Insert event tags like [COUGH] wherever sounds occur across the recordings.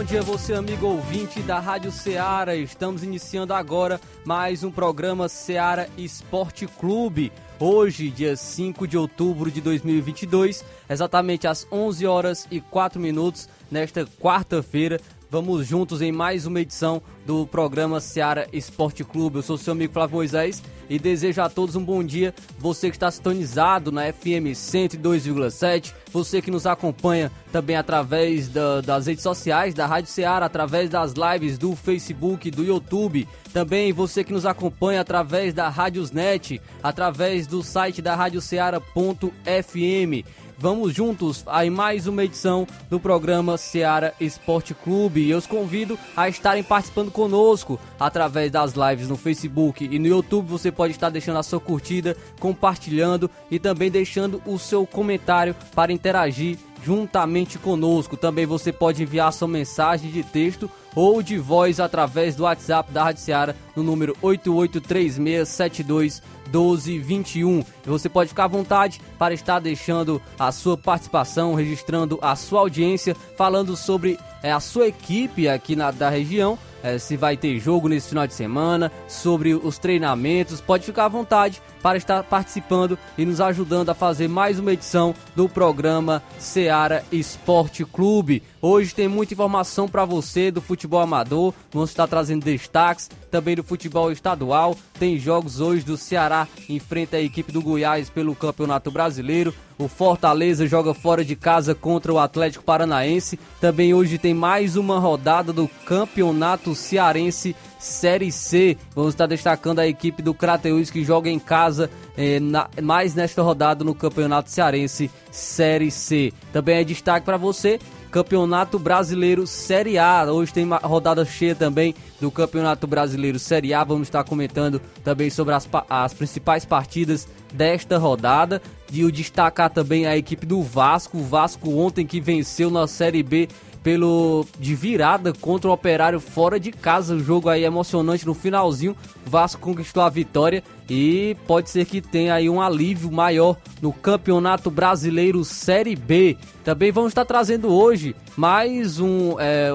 Bom dia você amigo ouvinte da Rádio Ceará. Estamos iniciando agora mais um programa Ceará Esporte Clube. Hoje, dia 5 de outubro de 2022, exatamente às 11 horas e 4 minutos, nesta quarta-feira, Vamos juntos em mais uma edição do programa Seara Esporte Clube. Eu sou seu amigo Flávio Moisés e desejo a todos um bom dia. Você que está sintonizado na FM 102,7, você que nos acompanha também através da, das redes sociais da Rádio Seara, através das lives do Facebook, do YouTube. Também você que nos acompanha através da Rádiosnet, através do site da radioceara.fm. Vamos juntos a mais uma edição do programa Seara Esporte Clube. E eu os convido a estarem participando conosco através das lives no Facebook e no YouTube. Você pode estar deixando a sua curtida, compartilhando e também deixando o seu comentário para interagir juntamente conosco. Também você pode enviar sua mensagem de texto ou de voz através do WhatsApp da Rádio Seara no número 883672 1221. Você pode ficar à vontade para estar deixando a sua participação, registrando a sua audiência, falando sobre é, a sua equipe aqui na, da região. É, se vai ter jogo nesse final de semana, sobre os treinamentos, pode ficar à vontade para estar participando e nos ajudando a fazer mais uma edição do programa Seara Esporte Clube. Hoje tem muita informação para você do futebol amador, vamos estar trazendo destaques também do futebol estadual. Tem jogos hoje do Ceará enfrenta a equipe do Goiás pelo Campeonato Brasileiro. O Fortaleza joga fora de casa contra o Atlético Paranaense. Também hoje tem mais uma rodada do Campeonato Cearense Série C. Vamos estar destacando a equipe do Crateus que joga em casa eh, na, mais nesta rodada no Campeonato Cearense Série C. Também é destaque para você Campeonato Brasileiro Série A. Hoje tem uma rodada cheia também do Campeonato Brasileiro Série A. Vamos estar comentando também sobre as, as principais partidas desta rodada. E o destacar também a equipe do Vasco. O Vasco ontem que venceu na Série B pelo de virada contra o Operário fora de casa. O jogo aí emocionante no finalzinho. Vasco conquistou a vitória e pode ser que tenha aí um alívio maior no Campeonato Brasileiro Série B. Também vamos estar trazendo hoje mais um é,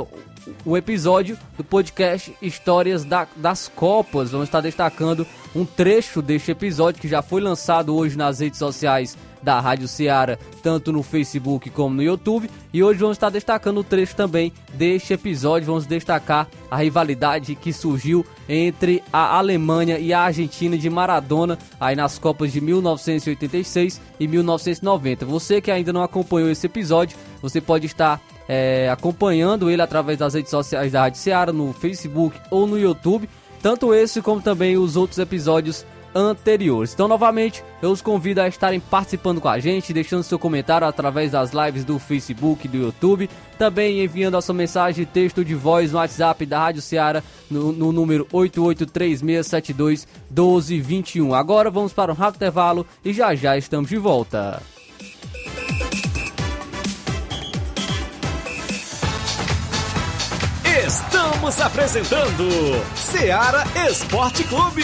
um episódio do podcast Histórias da, das Copas. Vamos estar destacando um trecho deste episódio que já foi lançado hoje nas redes sociais da Rádio Ceará, tanto no Facebook como no YouTube. E hoje vamos estar destacando o trecho também deste episódio. Vamos destacar a rivalidade que surgiu entre a Alemanha e a Argentina de Maradona, aí nas Copas de 1986 e 1990. Você que ainda não acompanhou esse episódio, você pode estar é, acompanhando ele através das redes sociais da Rádio Ceará, no Facebook ou no YouTube. Tanto esse como também os outros episódios anteriores. Então, novamente, eu os convido a estarem participando com a gente, deixando seu comentário através das lives do Facebook do YouTube, também enviando a sua mensagem texto de voz no WhatsApp da Rádio Ceará no, no número 8836721221. Agora vamos para um rápido intervalo e já já estamos de volta. Estamos apresentando Ceará Esporte Clube.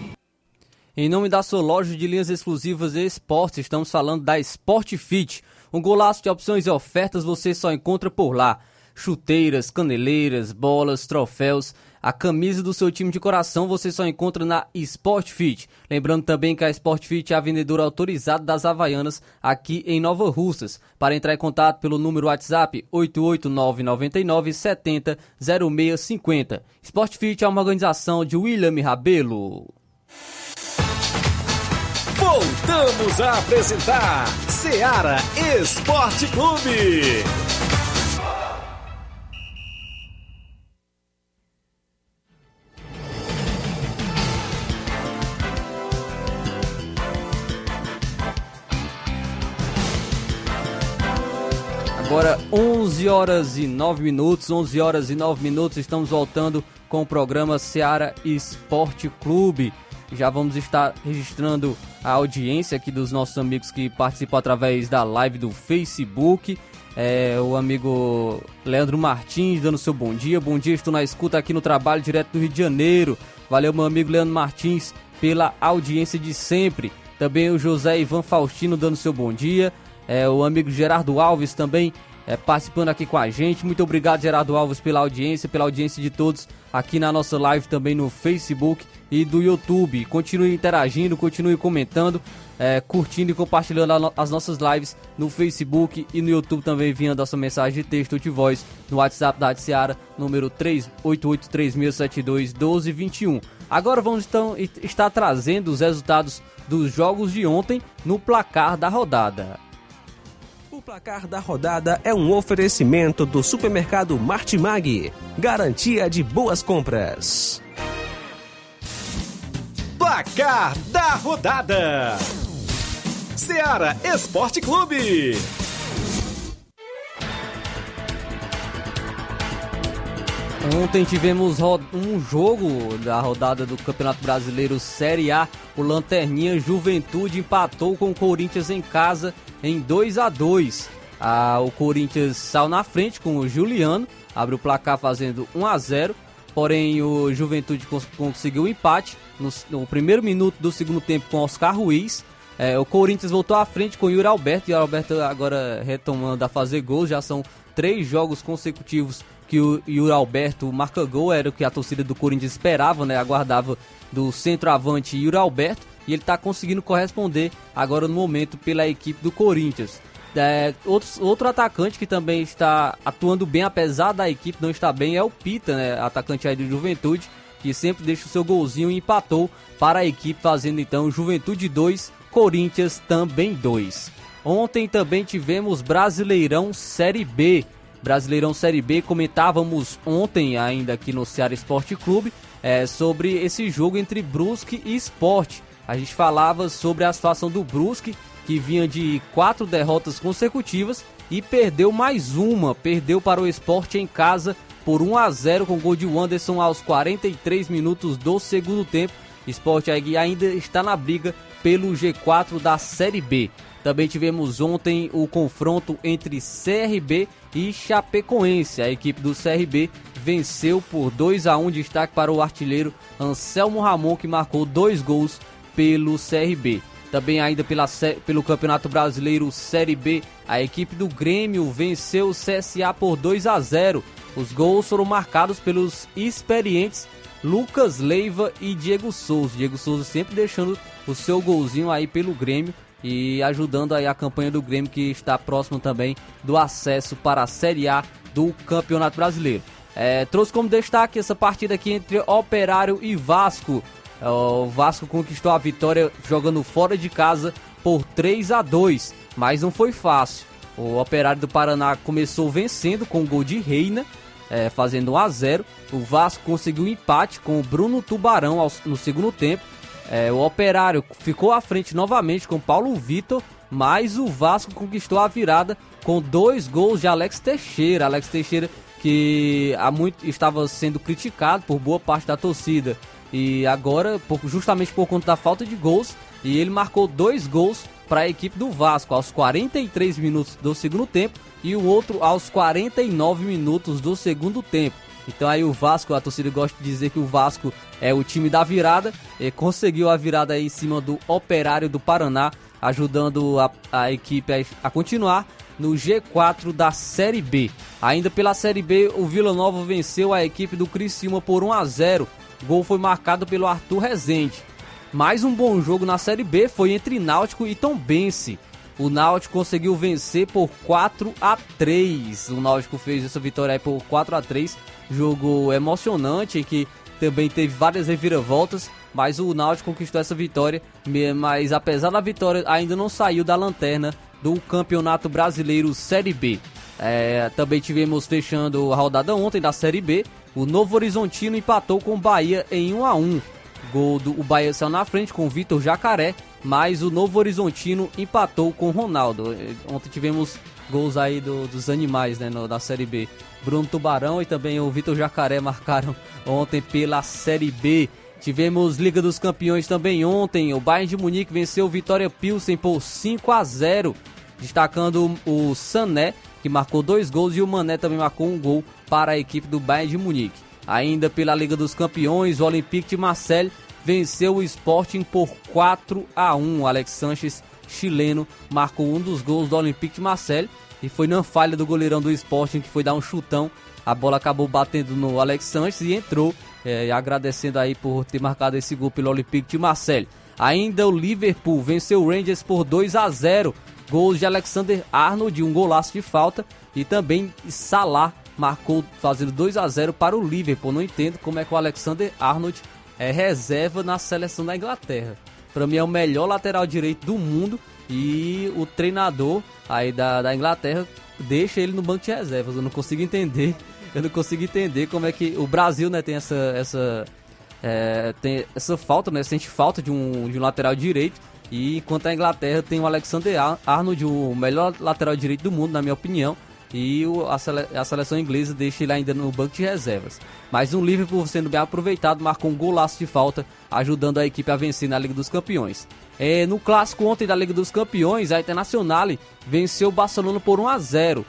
Em nome da sua loja de linhas exclusivas e esportes, estamos falando da Sport Fit. Um golaço de opções e ofertas você só encontra por lá. Chuteiras, caneleiras, bolas, troféus. A camisa do seu time de coração você só encontra na Sport Fit. Lembrando também que a Sport Fit é a vendedora autorizada das Havaianas aqui em Nova Russas. Para entrar em contato pelo número WhatsApp 88999 70 0650. Sport Fit é uma organização de William Rabelo. Voltamos a apresentar Seara Esporte Clube. Agora 11 horas e 9 minutos, 11 horas e 9 minutos, estamos voltando com o programa Seara Esporte Clube. Já vamos estar registrando a audiência aqui dos nossos amigos que participam através da live do Facebook. É, o amigo Leandro Martins dando seu bom dia. Bom dia, estou na escuta aqui no trabalho direto do Rio de Janeiro. Valeu, meu amigo Leandro Martins, pela audiência de sempre. Também o José Ivan Faustino dando seu bom dia. É, o amigo Gerardo Alves também é, participando aqui com a gente. Muito obrigado, Gerardo Alves, pela audiência, pela audiência de todos aqui na nossa live também no Facebook e do YouTube. Continue interagindo, continue comentando, é, curtindo e compartilhando as nossas lives no Facebook e no YouTube também enviando a sua mensagem de texto ou de voz no WhatsApp da Rádio Seara, número 38836721221. Agora vamos então estar trazendo os resultados dos jogos de ontem no placar da rodada. O placar da rodada é um oferecimento do supermercado Martimag. Garantia de boas compras. Placar da rodada: Seara Esporte Clube. Ontem tivemos um jogo da rodada do Campeonato Brasileiro Série A. O Lanterninha Juventude empatou com o Corinthians em casa em 2 a 2 ah, O Corinthians saiu na frente com o Juliano, abriu o placar fazendo 1 a 0 Porém, o Juventude cons conseguiu o empate no, no, primeiro minuto do segundo tempo com Oscar Ruiz. É, o Corinthians voltou à frente com o Yuri Alberto. E o Alberto agora retomando a fazer gols. Já são três jogos consecutivos que o Yuri Alberto marca gol, era o que a torcida do Corinthians esperava, né? Aguardava do centroavante Yuri Alberto e ele está conseguindo corresponder agora no momento pela equipe do Corinthians. É, outro atacante que também está atuando bem, apesar da equipe não estar bem, é o Pita, né? Atacante aí de Juventude, que sempre deixa o seu golzinho e empatou para a equipe, fazendo então Juventude 2, Corinthians também 2. Ontem também tivemos Brasileirão Série B. Brasileirão Série B. Comentávamos ontem ainda aqui no Ceará Esporte Clube é, sobre esse jogo entre Brusque e Esporte. A gente falava sobre a situação do Brusque, que vinha de quatro derrotas consecutivas e perdeu mais uma. Perdeu para o Esporte em casa por 1 a 0 com gol de Wanderson aos 43 minutos do segundo tempo. Esporte ainda está na briga pelo G4 da Série B. Também tivemos ontem o confronto entre CRB e Chapecoense. A equipe do CRB venceu por 2 a 1 destaque para o artilheiro Anselmo Ramon que marcou dois gols pelo CRB. Também ainda pela, pelo Campeonato Brasileiro Série B, a equipe do Grêmio venceu o CSA por 2 a 0. Os gols foram marcados pelos experientes Lucas Leiva e Diego Souza. Diego Souza sempre deixando o seu golzinho aí pelo Grêmio e ajudando aí a campanha do Grêmio que está próximo também do acesso para a Série A do Campeonato Brasileiro. É, trouxe como destaque essa partida aqui entre Operário e Vasco. É, o Vasco conquistou a vitória jogando fora de casa por 3 a 2, mas não foi fácil. O Operário do Paraná começou vencendo com o gol de Reina, é, fazendo 1 a 0. O Vasco conseguiu um empate com o Bruno Tubarão no segundo tempo é, o Operário ficou à frente novamente com Paulo Vitor, mas o Vasco conquistou a virada com dois gols de Alex Teixeira. Alex Teixeira que há muito estava sendo criticado por boa parte da torcida e agora justamente por conta da falta de gols e ele marcou dois gols para a equipe do Vasco aos 43 minutos do segundo tempo e o outro aos 49 minutos do segundo tempo. Então aí o Vasco, a torcida gosta de dizer que o Vasco é o time da virada, conseguiu a virada aí em cima do Operário do Paraná, ajudando a, a equipe a, a continuar no G4 da Série B. Ainda pela Série B, o Vila Nova venceu a equipe do Criciúma por 1 a 0. Gol foi marcado pelo Arthur Rezende. Mais um bom jogo na Série B foi entre Náutico e Tombense. O Náutico conseguiu vencer por 4 a 3. O Náutico fez essa vitória por 4 a 3. Jogo emocionante em que também teve várias reviravoltas, mas o Náutico conquistou essa vitória. Mas apesar da vitória, ainda não saiu da lanterna do Campeonato Brasileiro Série B. É, também tivemos fechando a rodada ontem da Série B. O Novo Horizontino empatou com o Bahia em 1 a 1. Gol do o Bahia saiu na frente com o Vitor Jacaré, mas o Novo Horizontino empatou com o Ronaldo. É, ontem tivemos gols aí do, dos animais né, no, da Série B. Bruno Tubarão e também o Vitor Jacaré [LAUGHS] marcaram ontem pela Série B. Tivemos Liga dos Campeões também ontem. O Bayern de Munique venceu o Vitória Pilsen por 5 a 0, destacando o Sané, que marcou dois gols, e o Mané também marcou um gol para a equipe do Bayern de Munique. Ainda pela Liga dos Campeões, o Olympique de Marseille venceu o Sporting por 4 a 1. O Alex Sanches, chileno, marcou um dos gols do Olympique de Marseille e foi na falha do goleirão do Sporting que foi dar um chutão. A bola acabou batendo no Alex Sanches e entrou, é, agradecendo aí por ter marcado esse gol pelo Olympique de Marseille. Ainda o Liverpool venceu o Rangers por 2 a 0. Gols de Alexander Arnold, um golaço de falta e também Salah marcou fazendo 2 a 0 para o Liverpool. Não entendo como é que o Alexander Arnold é reserva na seleção da Inglaterra. Para mim é o melhor lateral direito do mundo e o treinador aí da, da Inglaterra deixa ele no banco de reservas. Eu não consigo entender, [LAUGHS] eu não consigo entender como é que o Brasil né, tem essa essa é, tem essa falta, né, sente falta de um, de um lateral direito. E enquanto a Inglaterra tem o Alexander Arnold, o melhor lateral direito do mundo, na minha opinião e a, sele, a, seleção inglesa deixa ele ainda no banco de reservas. Mas o Liverpool, sendo bem aproveitado, marcou um golaço de falta, ajudando a equipe a vencer na Liga dos Campeões. É, no clássico ontem da Liga dos Campeões, a Internazionale venceu o Barcelona por 1 a 0.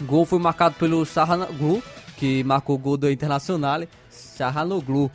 O gol foi marcado pelo Shahanoglu, que marcou o gol do Internazionale. Shahanoglu,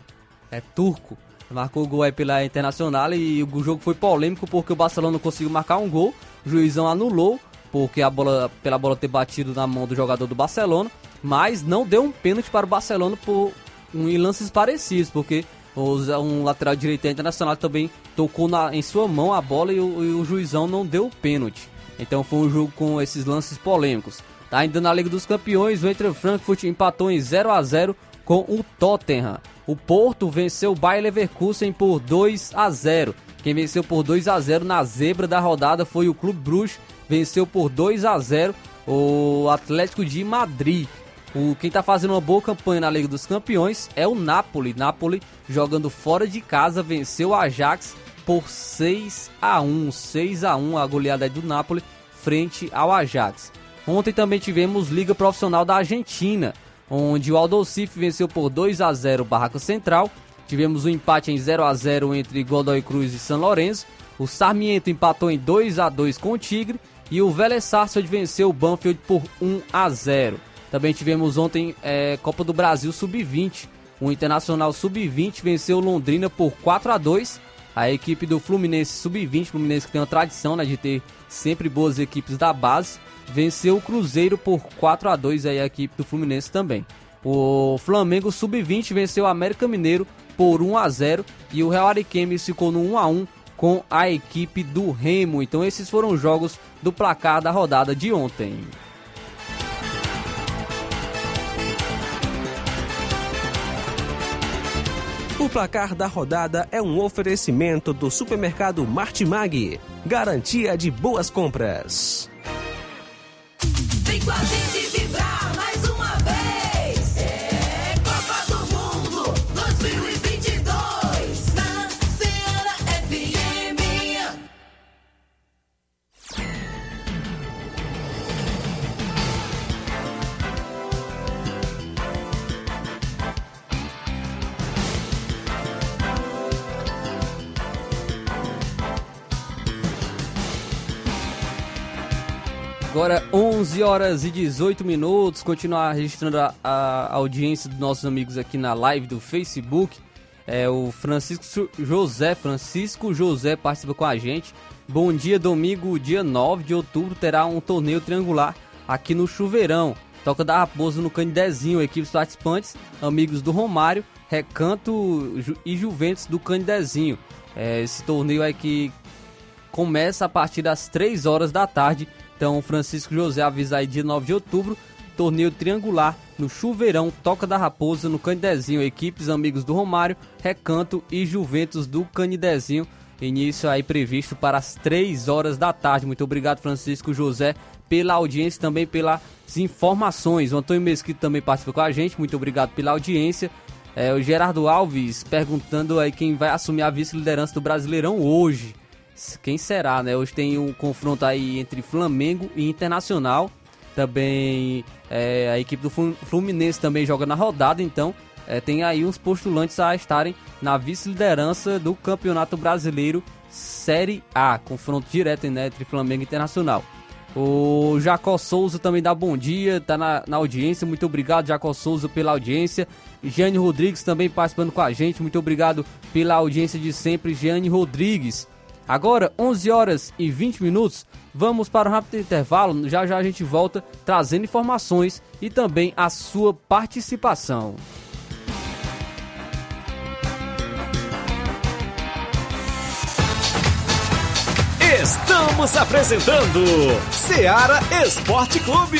é turco. Marcou o gol aí pela Internacional e o jogo foi polêmico porque o Barcelona não conseguiu marcar um gol. O juizão anulou porque a bola, pela bola ter batido na mão do jogador do Barcelona, mas não deu um pênalti para o Barcelona por um, em lances parecidos, porque um lateral direito internacional também tocou na, em sua mão a bola e o, e o juizão não deu o pênalti. Então foi um jogo com esses lances polêmicos. Tá ainda na Liga dos Campeões, o Eintracht Frankfurt empatou em 0 a 0 com o Tottenham. O Porto venceu o Bayer Leverkusen por 2 a 0. Quem venceu por 2 a 0 na zebra da rodada foi o Clube Bruges venceu por 2 a 0 o Atlético de Madrid. O, quem está fazendo uma boa campanha na Liga dos Campeões é o Napoli. Napoli jogando fora de casa venceu o Ajax por 6 a 1, 6 a 1 a goleada do Napoli frente ao Ajax. Ontem também tivemos Liga Profissional da Argentina, onde o Aldosife venceu por 2 a 0 o Barraca Central. Tivemos um empate em 0 a 0 entre Godoy Cruz e São Lourenço. O Sarmiento empatou em 2 a 2 com o Tigre e o Vélez Sarsfield venceu o Banfield por 1 a 0. Também tivemos ontem é, Copa do Brasil Sub-20. O Internacional Sub-20 venceu Londrina por 4 a 2. A equipe do Fluminense Sub-20, Fluminense que tem uma tradição né, de ter sempre boas equipes da base, venceu o Cruzeiro por 4 a 2 aí a equipe do Fluminense também. O Flamengo Sub-20 venceu o América Mineiro por 1 a 0 e o Real Ariquemes ficou no 1 a 1 com a equipe do Remo. Então esses foram os jogos do placar da rodada de ontem. O placar da rodada é um oferecimento do supermercado Martimag. Garantia de boas compras. Vem com a gente Agora 11 horas e 18 minutos. Continuar registrando a, a audiência dos nossos amigos aqui na live do Facebook. É, o Francisco José, Francisco José participa com a gente. Bom dia, domingo, dia 9 de outubro, terá um torneio triangular aqui no Chuveirão. Toca da Raposa no Canidezinho, equipes participantes, amigos do Romário, Recanto e Juventus do Canidezinho. É, esse torneio aqui começa a partir das 3 horas da tarde. Então, Francisco José avisa aí dia 9 de outubro, torneio triangular no Chuveirão, Toca da Raposa, no Canidezinho, equipes amigos do Romário, Recanto e Juventus do Canidezinho. Início aí previsto para as 3 horas da tarde. Muito obrigado, Francisco José, pela audiência e também pelas informações. O Antônio Mesquita também participa com a gente. Muito obrigado pela audiência. É, o Gerardo Alves perguntando aí quem vai assumir a vice-liderança do Brasileirão hoje. Quem será, né? Hoje tem um confronto aí entre Flamengo e Internacional. Também é, a equipe do Fluminense também joga na rodada, então é, tem aí uns postulantes a estarem na vice-liderança do Campeonato Brasileiro Série A, confronto direto né, entre Flamengo e Internacional. O Jacó Souza também dá bom dia, tá na, na audiência. Muito obrigado, Jacó Souza, pela audiência. Jane Rodrigues também participando com a gente. Muito obrigado pela audiência de sempre, Jane Rodrigues. Agora, 11 horas e 20 minutos, vamos para um rápido intervalo. Já já a gente volta trazendo informações e também a sua participação. Estamos apresentando Seara Esporte Clube.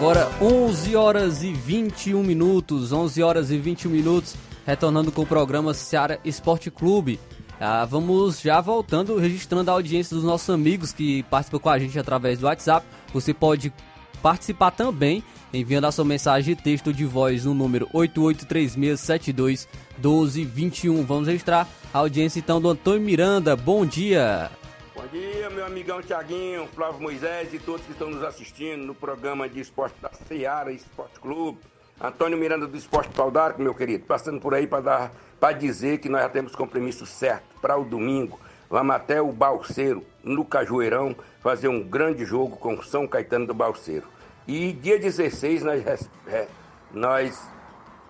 Agora 11 horas e 21 minutos, 11 horas e 21 minutos, retornando com o programa Seara Esporte Clube. Ah, vamos já voltando, registrando a audiência dos nossos amigos que participam com a gente através do WhatsApp. Você pode participar também enviando a sua mensagem de texto de voz no número 8836721221. Vamos registrar a audiência então do Antônio Miranda. Bom dia. Bom dia, meu amigão Tiaguinho, Flávio Moisés e todos que estão nos assistindo no programa de esporte da Seara Esporte Clube. Antônio Miranda do Esporte Paudarco, meu querido, passando por aí para dar para dizer que nós já temos compromisso certo para o domingo. Vamos até o Balseiro, no Cajueirão, fazer um grande jogo com São Caetano do Balseiro. E dia 16 nós, nós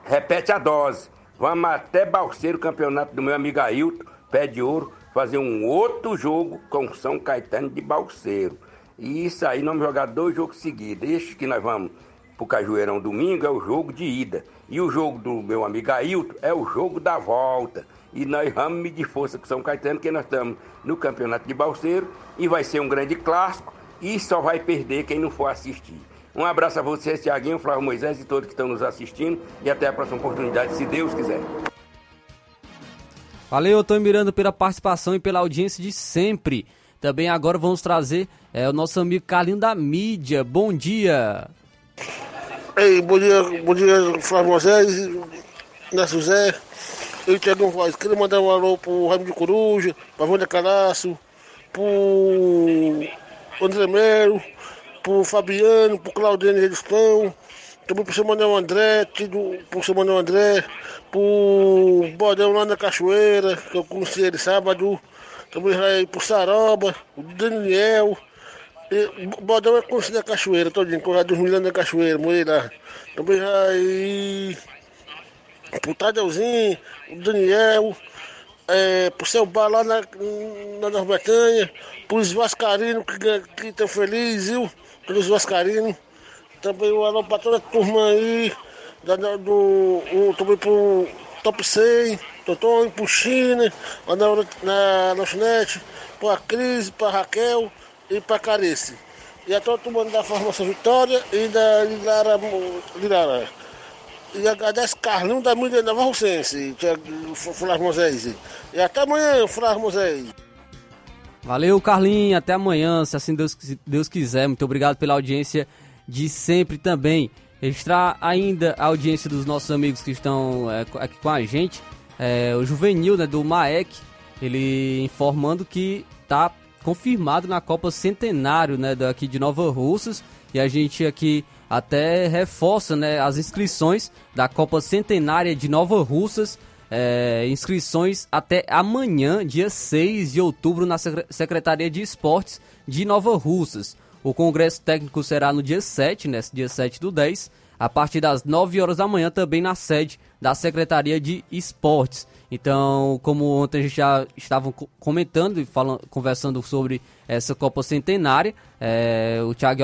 repete a dose. Vamos até Balseiro, campeonato do meu amigo Ailton, pé de ouro, fazer um outro jogo com São Caetano de Balseiro. E isso aí, nós vamos jogar dois jogos seguidos. Este que nós vamos pro Cajueirão domingo é o jogo de ida. E o jogo do meu amigo Ailton é o jogo da volta. E nós vamos medir força com São Caetano, que nós estamos no campeonato de Balseiro. E vai ser um grande clássico. E só vai perder quem não for assistir. Um abraço a vocês, Tiaguinho, Flávio Moisés e todos que estão nos assistindo. E até a próxima oportunidade, se Deus quiser. Valeu, Antônio Miranda, pela participação e pela audiência de sempre. Também agora vamos trazer é, o nosso amigo Carlinho da Mídia. Bom dia. Ei, bom dia, bom dia, Flávio Moisés, Né José. Eu e o Tiaguinho Voz. Queria mandar um alô pro Raimundo de Coruja, pra Vânia Calaço, pro André Melo pro Fabiano, pro Claudiano Redistão, também pro seu Manuel André, tido, pro seu Manuel André, pro Bodão lá na Cachoeira, que eu conheci ele sábado, também aí pro Saroba, o Daniel. o Bodão é conhecido na Cachoeira, todinho, com dos milhões da Cachoeira, morei lá. Também aí pro Tadeuzinho, o Daniel, é, pro seu bar lá na, na Nova Bretanha, pros Vascarinos que estão felizes, viu? Pelos Vascarinos. Também um alô pra toda a turma aí, da, da- do, um, também pro Top 100, Totonho, pro China, na, na lanchonete, pra Cris, pra Raquel e pra Carice. E a toda a turma da Formação Vitória e da Lilara. Lilara. E agradece Carlinho da mídia Nova Rocense, é o Flávio Moisés. E até amanhã, Flávio Moisés. Valeu, Carlinhos. Até amanhã, se assim Deus, Deus quiser. Muito obrigado pela audiência de sempre também. Registrar ainda a audiência dos nossos amigos que estão é, aqui com a gente. É, o Juvenil, né, do MAEC, ele informando que está confirmado na Copa Centenário, né, daqui de Nova Russas. E a gente aqui até reforça, né, as inscrições da Copa Centenária de Nova Russas. É, inscrições até amanhã, dia 6 de outubro, na Secre- Secretaria de Esportes de Nova Russas. O congresso técnico será no dia 7, né, dia 7 do 10, a partir das 9 horas da manhã, também na sede da Secretaria de Esportes. Então, como ontem a gente já estava co- comentando e falando, conversando sobre essa Copa Centenária, é, o Thiago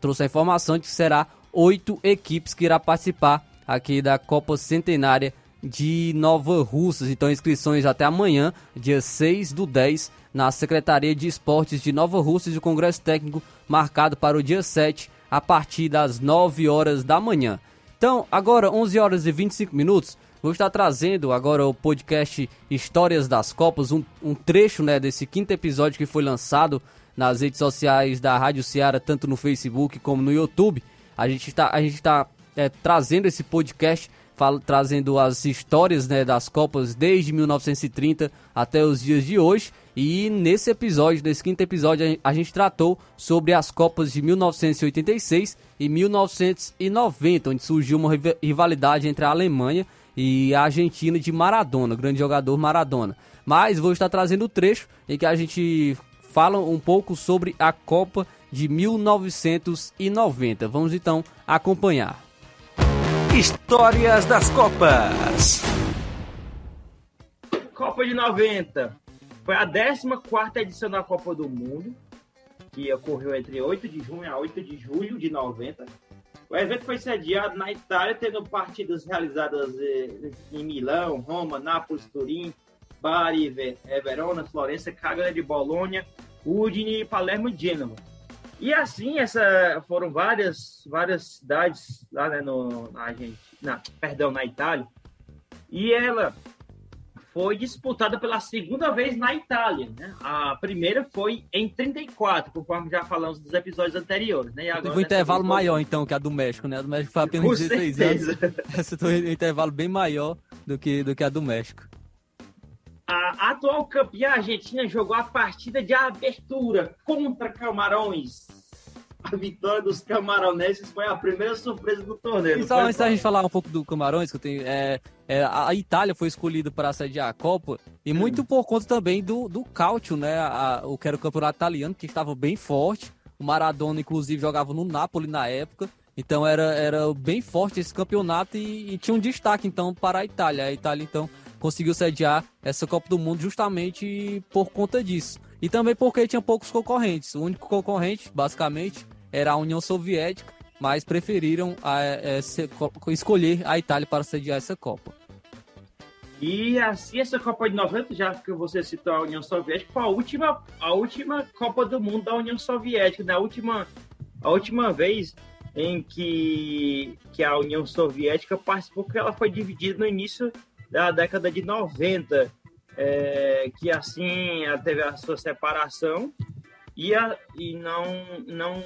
trouxe a informação de que será oito equipes que irá participar aqui da Copa Centenária de Nova Russas. Então, inscrições até amanhã, dia 6 do 10, na Secretaria de Esportes de Nova Russas e o Congresso Técnico marcado para o dia 7, a partir das 9 horas da manhã. Então, agora 11 horas e 25 minutos, vou estar trazendo agora o podcast Histórias das Copas, um, um trecho né, desse quinto episódio que foi lançado nas redes sociais da Rádio Ceará, tanto no Facebook como no YouTube. A gente está, a gente está é, trazendo esse podcast, fala- trazendo as histórias né, das Copas desde 1930 até os dias de hoje. E nesse episódio, nesse quinto episódio, a gen- a gente tratou sobre as Copas de 1986 e 1990, onde surgiu uma riva- rivalidade entre a Alemanha e a Argentina de Maradona, grande jogador Maradona. Mas vou estar trazendo o trecho em que a gente fala um pouco sobre a Copa de 1990. Vamos então acompanhar. Histórias das Copas. Copa de 90. Foi a 14 edição da Copa do Mundo, que ocorreu entre 8 de junho a 8 de julho de 90. O evento foi sediado na Itália, tendo partidas realizadas em Milão, Roma, Nápoles, Turim, Bari, Ve- Verona, Florença, Cagliari de Bolonha, Udine, Palermo e Gênova. E assim, essa foram várias, várias cidades lá né, no, na Argentina, perdão, na Itália. E ela foi disputada pela segunda vez na Itália. Né? A primeira foi em 34, conforme já falamos dos episódios anteriores. Né? E agora Teve um intervalo Copa- maior então que a do México, né? A do México foi [LAUGHS] apenas Com 16 certeza. [LAUGHS] anos. Essa foi um intervalo bem maior do que, do que a do México. A atual campeã argentina jogou a partida de abertura contra Camarões. A vitória dos camaronenses foi a primeira surpresa do torneio. E só antes da gente falar um pouco do Camarões, que eu tenho. É, é, a Itália foi escolhida para sediar a Copa, e muito por conta também do, do Calcio, né? A- o que era o campeonato italiano, que estava bem forte. O Maradona, inclusive, jogava no Napoli na época. Então era, era bem forte esse campeonato e, e tinha um destaque, então, para a Itália. A Itália, então, conseguiu sediar essa Copa do Mundo justamente por conta disso. E também porque tinha poucos concorrentes. O único concorrente, basicamente, era a União Soviética, mas preferiram a, é, se- co- escolher a Itália para sediar essa Copa. E assim, essa Copa de 90, já que você citou a União Soviética, foi a última, a última Copa do Mundo da União Soviética, né? a última, a última vez em que, que a União Soviética participou, porque ela foi dividida no início da década de 90, é, que assim teve a sua separação e, a, e não, não,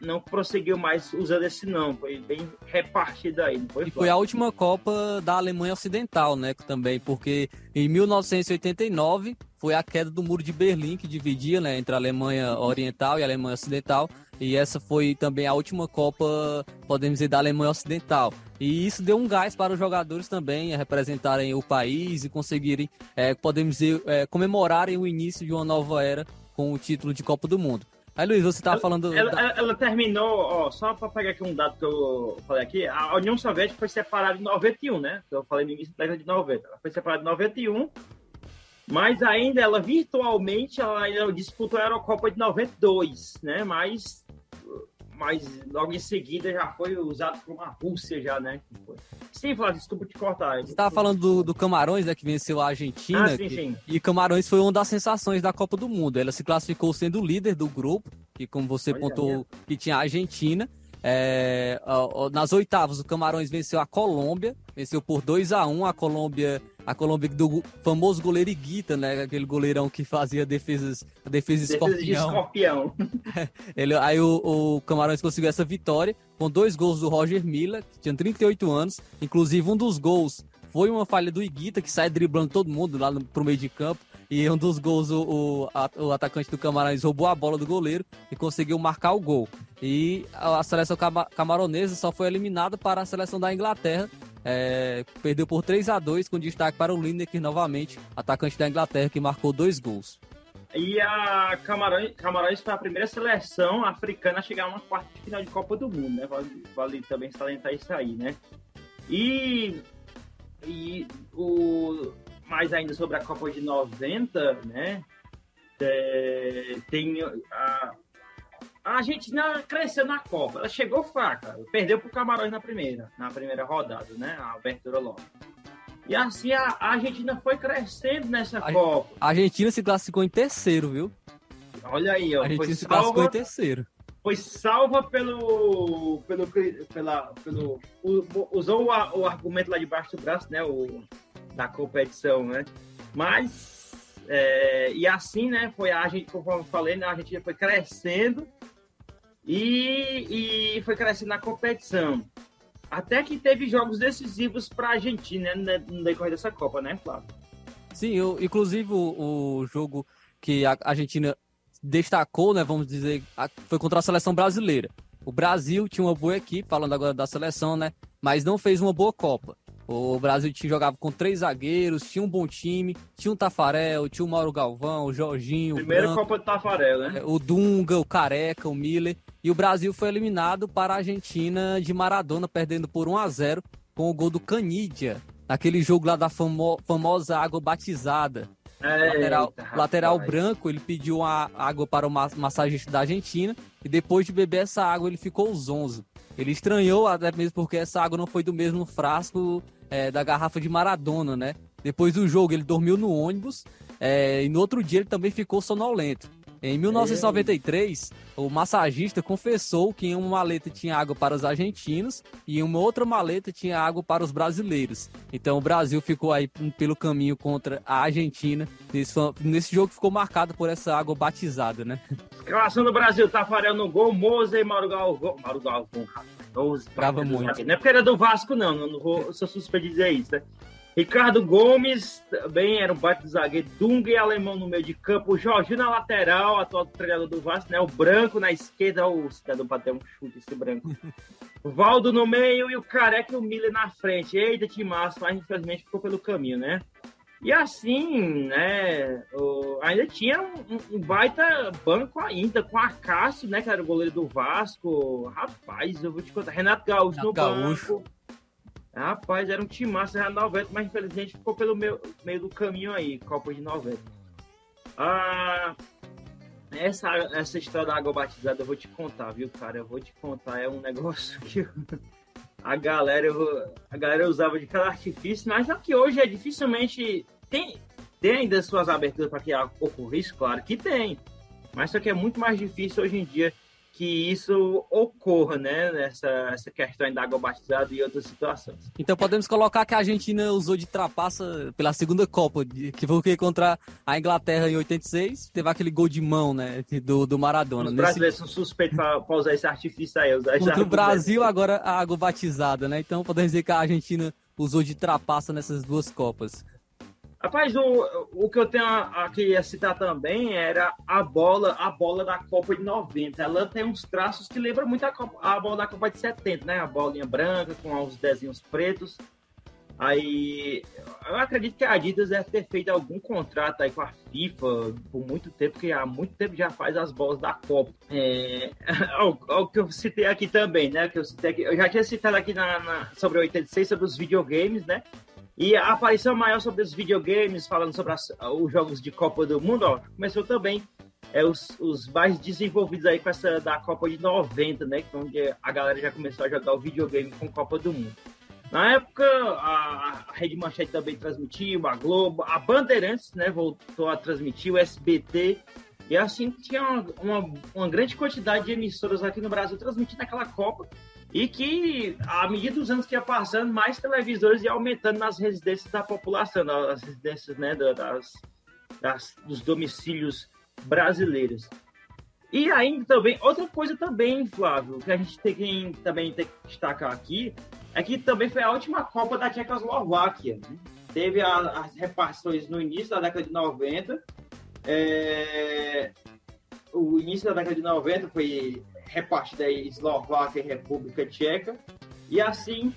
não prosseguiu mais usando esse não, foi bem repartido aí, foi? E foi a última Copa da Alemanha Ocidental, né? Também, porque em 1989 foi a queda do Muro de Berlim, que dividia né, entre a Alemanha Oriental e a Alemanha Ocidental. E essa foi também a última Copa, podemos dizer, da Alemanha Ocidental. E isso deu um gás para os jogadores também a representarem o país e conseguirem, é, podemos dizer, é, comemorarem o início de uma nova era com o título de Copa do Mundo. Aí, Luiz, você estava falando. Ela, da- ela- ela terminou, ó, só para pegar aqui um dado que eu falei aqui, a União Soviética foi separada em 91, né? Eu falei no início da década de 90. Ela foi separada em 91. Mas ainda ela virtualmente ela ainda disputou a Eurocopa de 92, né? Mas mas logo em seguida já foi usado por uma Rússia já, né? Sim, Flávio, desculpa te cortar. Você estava falando do, do, Camarões, né, que venceu a Argentina. Ah, sim, que, sim. E Camarões foi uma das sensações da Copa do Mundo. Ela se classificou sendo líder do grupo, que como você Olha pontuou, aí. que tinha a Argentina. É, nas oitavas, o Camarões venceu a Colômbia, venceu por 2 a 1 a Colômbia, a Colômbia do famoso goleiro Iguita, né? Aquele goleirão que fazia defesas, defesa Defesa de escorpião. escorpião. [LAUGHS] Ele, aí o, o Camarões conseguiu essa vitória com dois gols do Roger Miller, que tinha 38 anos. Inclusive, um dos gols foi uma falha do Iguita, que sai driblando todo mundo lá no, pro meio de campo. E um dos gols, o, o, o atacante do Camarões roubou a bola do goleiro e conseguiu marcar o gol. E a, seleção cama- camaronesa só foi eliminada para a seleção da Inglaterra. É, perdeu por 3 a 2 com destaque para o Lineker novamente, atacante da Inglaterra, que marcou dois gols. E a Camarões, Camarões foi a primeira seleção africana a chegar a uma quarta de final de Copa do Mundo, né? Vale, vale também salientar isso aí, né? E, e o, mais ainda sobre a Copa de 90, né? É, tem a, a Argentina cresceu na Copa, ela chegou fraca, perdeu pro Camarões na primeira, na primeira rodada, né? A abertura logo. E assim a, a Argentina foi crescendo nessa A- Copa. A Argentina se classificou em terceiro, viu? Olha aí, ó. A Argentina se classificou em salva, terceiro. foi salva pelo. pelo, pela, pelo usou o, o argumento lá debaixo do braço, né? O, da competição, né? Mas. é, e assim, né? Foi a gente, conforme eu falei, né, a Argentina foi crescendo e, e foi crescendo na competição. Até que teve jogos decisivos para a Argentina né, no decorrer dessa Copa, né, Flávio? Sim, eu, inclusive o, o jogo que a Argentina destacou, né, vamos dizer, foi contra a seleção brasileira. O Brasil tinha uma boa equipe, falando agora da seleção, né, mas não fez uma boa Copa. O Brasil tinha, jogava com três zagueiros, tinha um bom time, tinha o Tafarel, tinha o Mauro Galvão, o Jorginho, o Primeira Branco, Copa do Tafarel, né? o Dunga, o Careca, o Miller. E o Brasil foi eliminado para a Argentina de Maradona, perdendo por 1 a 0 com o gol do Canidia, naquele jogo lá da famo- famosa água batizada. lateral, Eita, lateral rapaz. branco, ele pediu a água para o ma- massagista da Argentina e depois de beber essa água ele ficou zonzo. Ele estranhou até mesmo porque essa água não foi do mesmo frasco é, da garrafa de Maradona, né? Depois do jogo ele dormiu no ônibus é, e no outro dia ele também ficou sonolento. Em 1993, o massagista confessou que em uma maleta tinha água para os argentinos e em uma outra maleta tinha água para os brasileiros. Então o Brasil ficou aí pelo caminho contra a Argentina. Nesse, nesse jogo ficou marcado por essa água batizada, né? Escalação do Brasil, Tafarel no gol, Moza e Mauro Galvão. Mauro Galvão. Doze, Brava rapaz, muito. Não é porque era do Vasco, não. Não, vou, eu sou suspeito de dizer isso, né? Ricardo Gomes também era um baita zagueiro. Dunga e Alemão no meio de campo. O Jorginho na lateral, atual treinador do Vasco, né? O Branco na esquerda. O cidadão bateu um chute esse branco. O [LAUGHS] Valdo no meio e o Careca e o Miller na frente. Eita, timaço, mas infelizmente ficou pelo caminho, né? E assim, né, o- ainda tinha um, um- baita banco ainda, com a Cássio, né, que era o goleiro do Vasco. Rapaz, eu vou te contar. Renato Gaúcho Renato no Gaúcho. banco. Rapaz, era um timaço, era 90, mas infelizmente ficou pelo meio, meio do caminho aí, Copa de 90. Ah, essa, essa história da água batizada eu vou te contar, viu, cara? Eu vou te contar, é um negócio que a galera, a galera usava de cada artifício, mas só que hoje é dificilmente. Tem, tem ainda suas aberturas para que ocorra isso, claro que tem. Mas só que é muito mais difícil hoje em dia que isso ocorra, né? Nessa essa questão da água batizada e outras situações. Então podemos colocar que a Argentina usou de trapaça pela segunda Copa, que foi contra a Inglaterra em 86, teve aquele gol de mão, né, do, do Maradona. Os Nesse- brasileiros são suspeitos para usar esse artifício aí. Usar. Brasil, agora a água batizada, né? Então podemos dizer que a Argentina usou de trapaça nessas duas Copas. Rapaz, o, o que eu tenho aqui a citar também era a bola, a bola da Copa de 90. Ela tem uns traços que lembram muito a, Copa- a bola da Copa de 70, né? A bolinha branca com os desenhos pretos. Aí eu acredito que a Adidas deve ter feito algum contrato aí com a FIFA por muito tempo, porque há muito tempo já faz as bolas da Copa. É, [LAUGHS] o, que eu citei aqui também, né? Que eu, citei aqui, eu já tinha citado aqui na, na- sobre o 86, sobre os videogames, né? E a aparição maior sobre os videogames, falando sobre as, os jogos de Copa do Mundo, ó, começou também é, os, os mais desenvolvidos aí com essa da Copa de 90, né? É onde a galera já começou a jogar o videogame com Copa do Mundo. Na época, a, a Rede Manchete também transmitiu, a Globo, a Bandeirantes, né, voltou a transmitir, o SBT, e assim tinha uma, uma, uma grande quantidade de emissoras aqui no Brasil transmitindo aquela Copa, e que, à medida dos anos que ia passando, mais televisores iam aumentando nas residências da população, nas residências, né, das, das dos domicílios brasileiros. E ainda também, outra coisa também, Flávio, que a gente tem que também tem que destacar aqui, é que também foi a última Copa da Tchecoslováquia. Né? Teve a, as repartições no início da década de 90. É, o início da década de 90 foi reparte da Eslováquia e República Tcheca. E assim,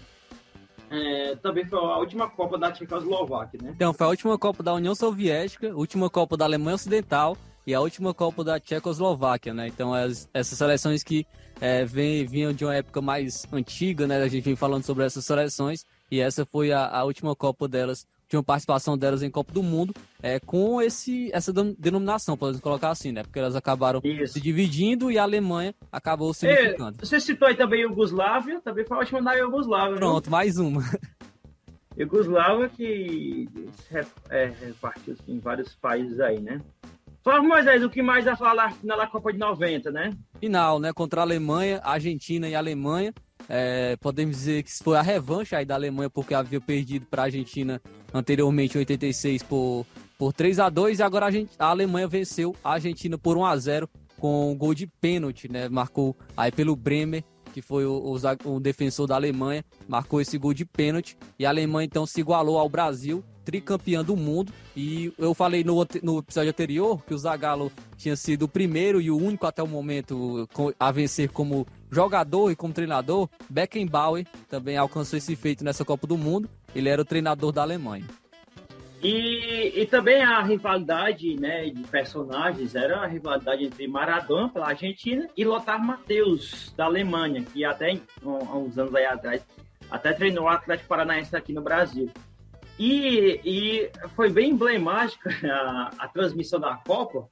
é, também foi a última Copa da Tchecoslováquia, né? Então, foi a última Copa da União Soviética, última Copa da Alemanha Ocidental e a última Copa da Tchecoslováquia, né? Então, as, essas seleções que é, vem, vinham de uma época mais antiga, né? A gente vem falando sobre essas seleções e essa foi a, a última Copa delas, tinha uma participação delas em Copa do Mundo, é, com esse, essa denominação, podemos colocar assim, né? Porque elas acabaram Isso. se dividindo e a Alemanha acabou se unificando. Você citou aí também a Iugoslávia, também foi a última da Iugoslávia, Pronto, mais uma. [LAUGHS] Iugoslávia que é, repartiu em vários países aí, né? Flávio Moisés, o que mais vai falar da Copa de 90, né? Final, né? Contra a Alemanha, Argentina e Alemanha. É, podemos dizer que foi a revanche aí da Alemanha, porque havia perdido para a Argentina anteriormente em 86 por, por 3 a 2 e agora a, gente, a Alemanha venceu a Argentina por 1 a 0 com um gol de pênalti, né? Marcou aí pelo Bremer, que foi o, o, o defensor da Alemanha, marcou esse gol de pênalti e a Alemanha então se igualou ao Brasil tricampeã do mundo. E eu falei no, no episódio anterior que o Zagallo tinha sido o primeiro e o único até o momento a vencer como jogador e como treinador. Beckenbauer também alcançou esse feito nessa Copa do Mundo. Ele era o treinador da Alemanha. E, e também a rivalidade né, de personagens era a rivalidade entre Maradona, pela Argentina, e Lothar Matthäus, da Alemanha, que até uns anos aí atrás até treinou o Atlético Paranaense aqui no Brasil. E, e foi bem emblemática a, a transmissão da Copa.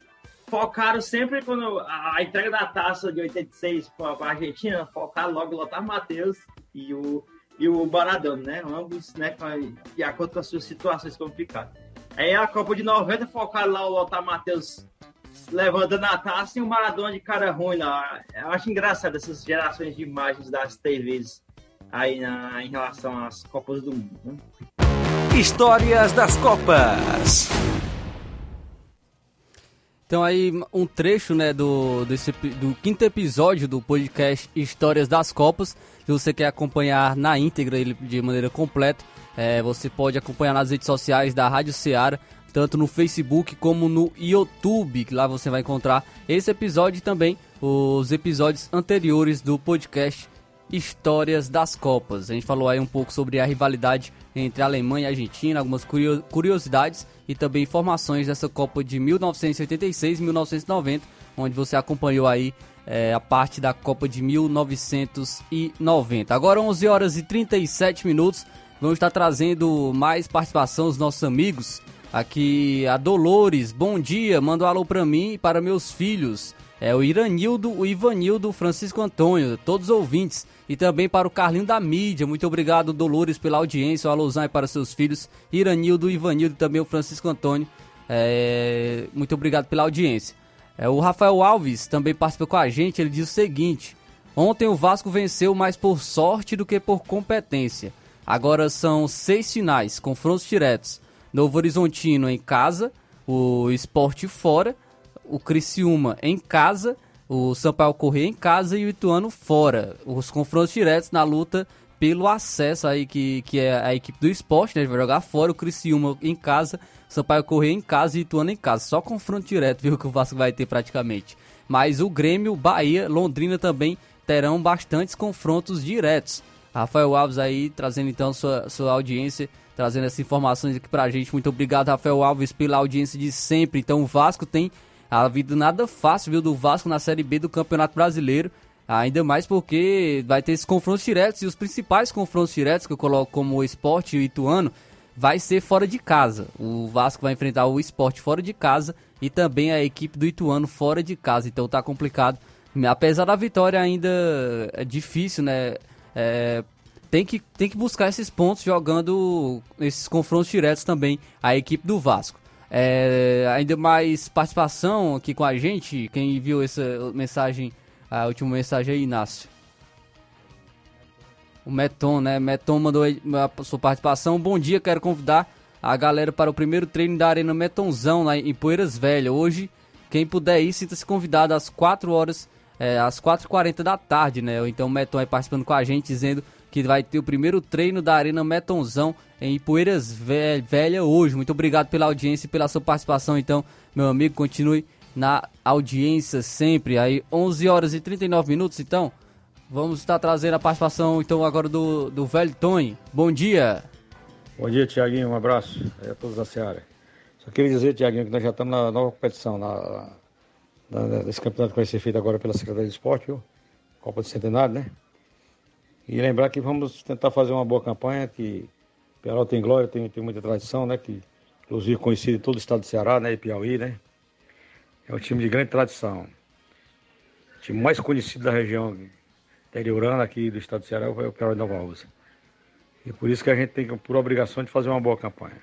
Focaram sempre quando a, a entrega da taça de 86 para a Argentina, focaram logo o Lothar Matheus e o, e o Baradão, né? Ambos, né, de acordo com as suas situações complicadas. Aí a Copa de 90 focaram lá o Lothar Matheus levantando a taça e o Maradona de cara ruim lá. Eu acho engraçado essas gerações de imagens das TVs aí na, em relação às Copas do Mundo. Né? Histórias das Copas. Então aí um trecho né, do, desse, do quinto episódio do podcast Histórias das Copas. Se você quer acompanhar na íntegra ele de maneira completa, é, você pode acompanhar nas redes sociais da Rádio Ceará, tanto no Facebook como no YouTube, que lá você vai encontrar esse episódio e também os episódios anteriores do podcast Histórias das Copas. A gente falou aí um pouco sobre a rivalidade entre Alemanha e Argentina, algumas curiosidades e também informações dessa Copa de 1986 e 1990, onde você acompanhou aí é, a parte da Copa de 1990. Agora 11 horas e 37 minutos, vamos estar trazendo mais participação dos nossos amigos. Aqui a Dolores, bom dia, manda um alô para mim e para meus filhos. É o Iranildo, o Ivanildo, o Francisco Antônio, todos os ouvintes e também para o Carlinho da Mídia. Muito obrigado, Dolores, pela audiência. O é para seus filhos, Iranildo, Ivanildo e também o Francisco Antônio. É... Muito obrigado pela audiência. É, o Rafael Alves também participa com a gente. Ele diz o seguinte: Ontem o Vasco venceu mais por sorte do que por competência. Agora são seis finais, confrontos diretos. Novo Horizontino em casa, o Esporte fora, o Criciúma em casa o Sampaio Corrêa em casa e o Ituano fora. Os confrontos diretos na luta pelo acesso aí que, que é a equipe do esporte, né? Vai jogar fora o Criciúma em casa, Sampaio Corrêa em casa e Ituano em casa. Só confronto direto, viu, que o Vasco vai ter praticamente. Mas o Grêmio, Bahia, Londrina também terão bastantes confrontos diretos. Rafael Alves aí trazendo então sua, sua audiência, trazendo essas informações aqui pra gente. Muito obrigado, Rafael Alves, pela audiência de sempre. Então o Vasco tem a vida nada fácil, viu, do Vasco na Série B do Campeonato Brasileiro. Ainda mais porque vai ter esses confrontos diretos e os principais confrontos diretos que eu coloco como o esporte e o Ituano vai ser fora de casa. O Vasco vai enfrentar o esporte fora de casa e também a equipe do Ituano fora de casa. Então tá complicado. Apesar da vitória ainda é difícil, né? É, tem, que, tem que buscar esses pontos jogando esses confrontos diretos também a equipe do Vasco. É, ainda mais participação aqui com a gente. Quem viu essa mensagem, a última mensagem aí, Inácio? O Meton, né? Meton mandou a sua participação. Bom dia, quero convidar a galera para o primeiro treino da Arena Metonzão lá em Poeiras Velha. Hoje, quem puder ir, sinta-se convidado às 4 horas, é, às 4h40 da tarde, né? Então o Meton aí participando com a gente, dizendo que vai ter o primeiro treino da Arena Metonzão em Poeiras Velha hoje. Muito obrigado pela audiência e pela sua participação. Então, meu amigo, continue na audiência sempre. Aí, 11 horas e 39 minutos, então. Vamos estar trazendo a participação então agora do, do velho Tony. Bom dia. Bom dia, Tiaguinho. Um abraço a todos da Seara. Só queria dizer, Tiaguinho, que nós já estamos na nova competição, na, na, nesse campeonato que vai ser feito agora pela Secretaria de Esporte, viu? Copa do Centenário, né? E lembrar que vamos tentar fazer uma boa campanha, que Piauí tem glória, tem, tem muita tradição, né? Que, inclusive conhecido em todo o estado do Ceará, né? E Piauí, né? É um time de grande tradição. O time mais conhecido da região interiorana aqui do estado do Ceará é o Piauí Nova Rússia. E por isso que a gente tem por obrigação de fazer uma boa campanha.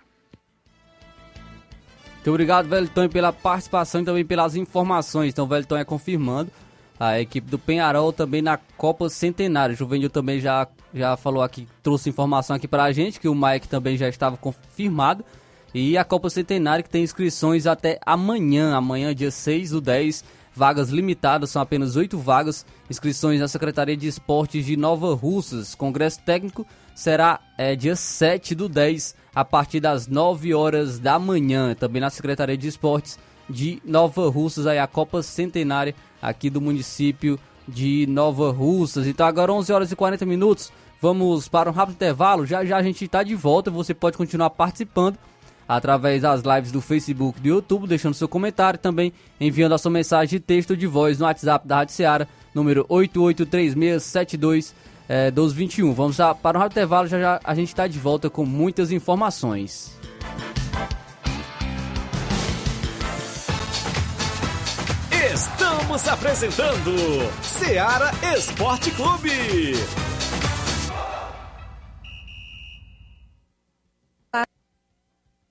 Muito obrigado, Velton, pela participação e também pelas informações. Então, o Velton é confirmando a equipe do Penharol também na Copa Centenário. O Juvenil também já, já falou aqui, trouxe informação aqui para a gente, que o Mike também já estava confirmado. E a Copa Centenário que tem inscrições até amanhã, amanhã dia 6 do 10, vagas limitadas, são apenas 8 vagas. Inscrições na Secretaria de Esportes de Nova Russas. Congresso técnico será é, dia 7 do 10, a partir das 9 horas da manhã. Também na Secretaria de Esportes de Nova Russas, aí a Copa Centenária aqui do município de Nova Russas. Então agora 11 horas e 40 minutos, vamos para um rápido intervalo. Já já a gente está de volta, você pode continuar participando através das lives do Facebook e do YouTube, deixando seu comentário também enviando a sua mensagem de texto de voz no WhatsApp da Rádio Seara, número 883672 é, 1221. Vamos para um intervalo, já já a gente está de volta com muitas informações. Estamos apresentando Seara Esporte Clube.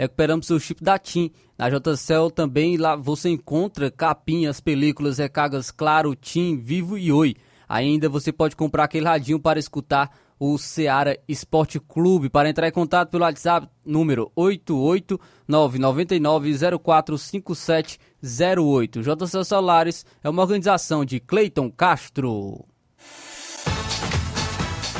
Recuperamos seu chip da TIM. Na JCL também lá você encontra capinhas, películas, recargas Claro, TIM, Vivo e Oi. Ainda você pode comprar aquele radinho para escutar o Seara Esporte Clube. Para entrar em contato pelo WhatsApp, número 88999045708. JCL Celulares é uma organização de Cleiton Castro.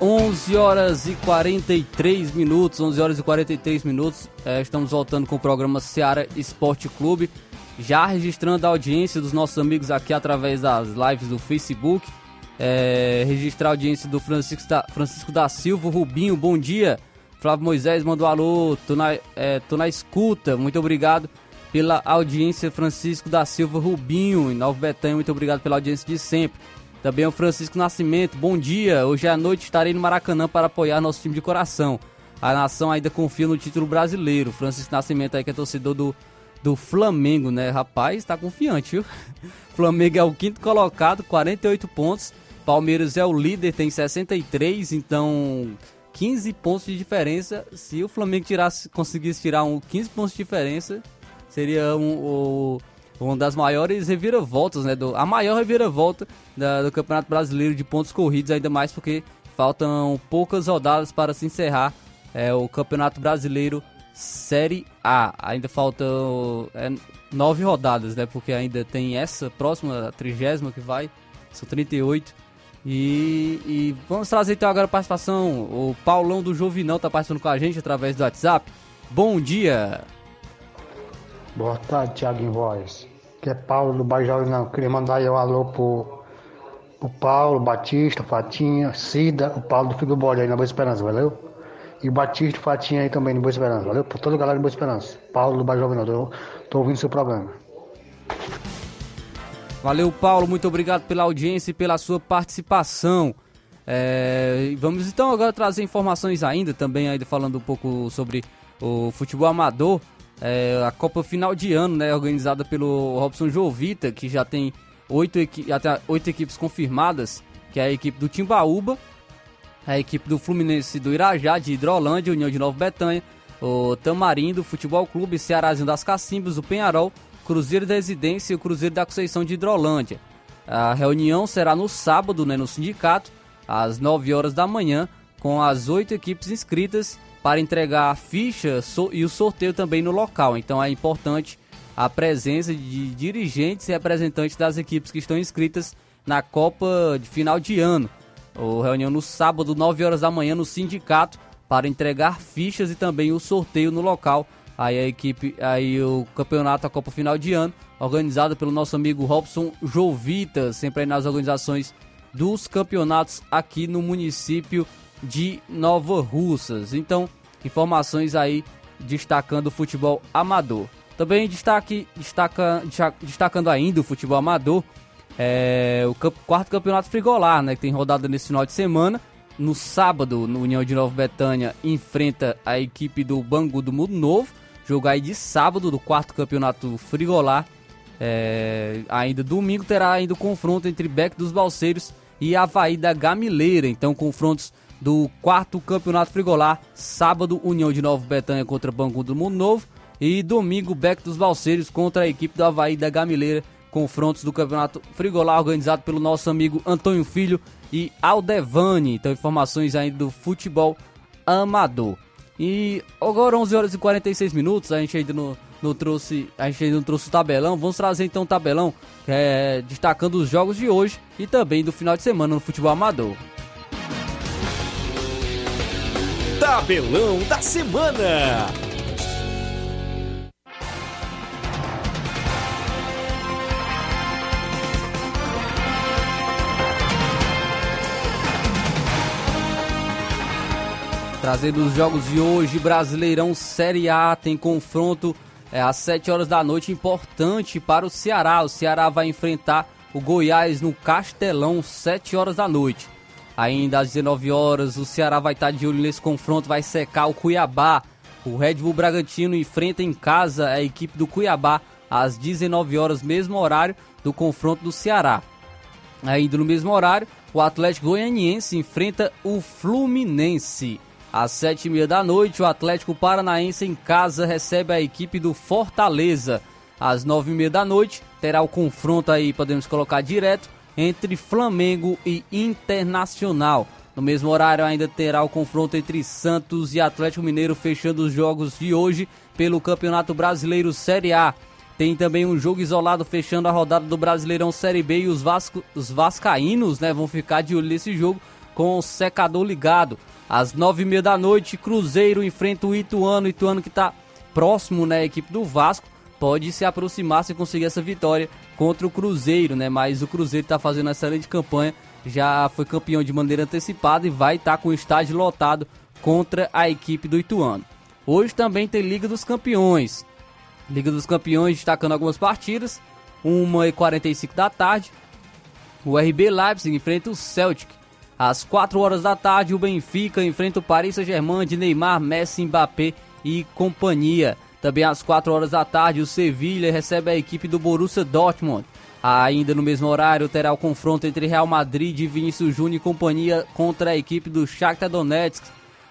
11 horas e 43 minutos, 11 horas e 43 minutos. É, estamos voltando com o programa Seara Esporte Clube. Já registrando a audiência dos nossos amigos aqui através das lives do Facebook. É, registrar a audiência do Francisco da, Francisco da Silva, Rubinho, bom dia. Flávio Moisés mandou alô, tô na, é, tô na escuta, muito obrigado pela audiência Francisco da Silva Rubinho, em Nova Betânia. Muito obrigado pela audiência de sempre. Também o Francisco Nascimento. Bom dia. Hoje à noite estarei no Maracanã para apoiar nosso time de coração. A nação ainda confia no título brasileiro. Francisco Nascimento aí que é torcedor do, do Flamengo, né? Rapaz, tá confiante, viu? [LAUGHS] Flamengo é o quinto colocado, 48 pontos. Palmeiras é o líder, tem 63, então 15 pontos de diferença. Se o Flamengo tirasse, conseguisse tirar um 15 pontos de diferença, seria um, um, uma das maiores reviravoltas, né? Do, a maior reviravolta da, do Campeonato Brasileiro de pontos corridos, ainda mais porque faltam poucas rodadas para se encerrar é, o Campeonato Brasileiro Série A. Ainda faltam é, nove rodadas, né? Porque ainda tem essa próxima, a trigésima que vai, são 38. E, e vamos trazer então agora a participação. O Paulão do Jovinão está participando com a gente através do WhatsApp. Bom dia! Boa tarde, Thiago Voz. Que é Paulo do Bairro Jovinão. Queria mandar aí um alô pro, pro Paulo, Batista, Fatinha, Cida, o Paulo do do Bode aí na Boa Esperança, valeu? E o Batista e Fatinha aí também no Boa Esperança, valeu? Por toda a galera de Boa Esperança. Paulo do Bairro Jovinão, tô, tô ouvindo seu programa. Valeu, Paulo. Muito obrigado pela audiência e pela sua participação. É, vamos então agora trazer informações ainda, também ainda falando um pouco sobre o futebol amador. É, a Copa Final de Ano, né, organizada pelo Robson Jovita, que já tem oito, equi até oito equipes confirmadas, que é a equipe do Timbaúba, a equipe do Fluminense do Irajá, de Hidrolândia, União de Nova Betânia, o Tamarindo, Futebol Clube, Cearazinho das Cacimbas, o Penharol, Cruzeiro da Residência e o Cruzeiro da Conceição de Hidrolândia. A reunião será no sábado, né, no sindicato, às 9 horas da manhã, com as oito equipes inscritas para entregar a ficha e o sorteio também no local. Então é importante a presença de dirigentes e representantes das equipes que estão inscritas na Copa de final de ano. A reunião no sábado, 9 horas da manhã, no sindicato, para entregar fichas e também o sorteio no local aí a equipe, aí o campeonato, a Copa Final de Ano, organizado pelo nosso amigo Robson Jovita, sempre aí nas organizações dos campeonatos aqui no município de Nova Russas. Então, informações aí destacando o futebol amador. Também destaque, destaca, destacando ainda o futebol amador, é, o quarto campeonato frigolar, né, que tem rodada nesse final de semana. No sábado, no União de Nova Betânia enfrenta a equipe do Bangu do Mundo Novo Jogo aí de sábado do quarto campeonato frigolar. É, ainda domingo terá ainda o confronto entre Beck dos Balseiros e Havaí da Gamileira. Então, confrontos do quarto campeonato frigolar. Sábado, União de Nova Betânia contra Bangu do Mundo Novo. E domingo, Beck dos Balseiros contra a equipe do Havaí da Gamileira. Confrontos do campeonato frigolar organizado pelo nosso amigo Antônio Filho e Aldevani. Então, informações ainda do futebol amador. E agora 11 horas e 46 minutos, a gente ainda não, não trouxe, a gente ainda não trouxe o tabelão. Vamos trazer então o tabelão, é, destacando os jogos de hoje e também do final de semana no futebol amador. Tabelão da semana. Trazendo os jogos de hoje, Brasileirão Série A tem confronto é, às 7 horas da noite, importante para o Ceará. O Ceará vai enfrentar o Goiás no Castelão, 7 horas da noite. Ainda às 19 horas, o Ceará vai estar de olho nesse confronto, vai secar o Cuiabá. O Red Bull Bragantino enfrenta em casa a equipe do Cuiabá às 19 horas, mesmo horário do confronto do Ceará. Ainda no mesmo horário, o Atlético Goianiense enfrenta o Fluminense. Às sete e meia da noite, o Atlético Paranaense em casa recebe a equipe do Fortaleza. Às nove e meia da noite, terá o confronto aí, podemos colocar direto, entre Flamengo e Internacional. No mesmo horário ainda terá o confronto entre Santos e Atlético Mineiro, fechando os jogos de hoje pelo Campeonato Brasileiro Série A. Tem também um jogo isolado fechando a rodada do Brasileirão Série B e os, Vasco, os Vascaínos né, vão ficar de olho nesse jogo com o secador ligado. Às nove e meia da noite, Cruzeiro enfrenta o Ituano. Ituano que está próximo, né? Equipe do Vasco pode se aproximar se conseguir essa vitória contra o Cruzeiro, né? Mas o Cruzeiro está fazendo uma excelente campanha, já foi campeão de maneira antecipada e vai estar tá com o estádio lotado contra a equipe do Ituano. Hoje também tem Liga dos Campeões. Liga dos Campeões destacando algumas partidas. 1h45 da tarde. O RB Leipzig enfrenta o Celtic. Às 4 horas da tarde, o Benfica enfrenta o Paris Saint-Germain de Neymar, Messi, Mbappé e companhia. Também às 4 horas da tarde, o Sevilha recebe a equipe do Borussia Dortmund. Ainda no mesmo horário, terá o confronto entre Real Madrid e Vinícius Júnior e companhia contra a equipe do Shakhtar Donetsk.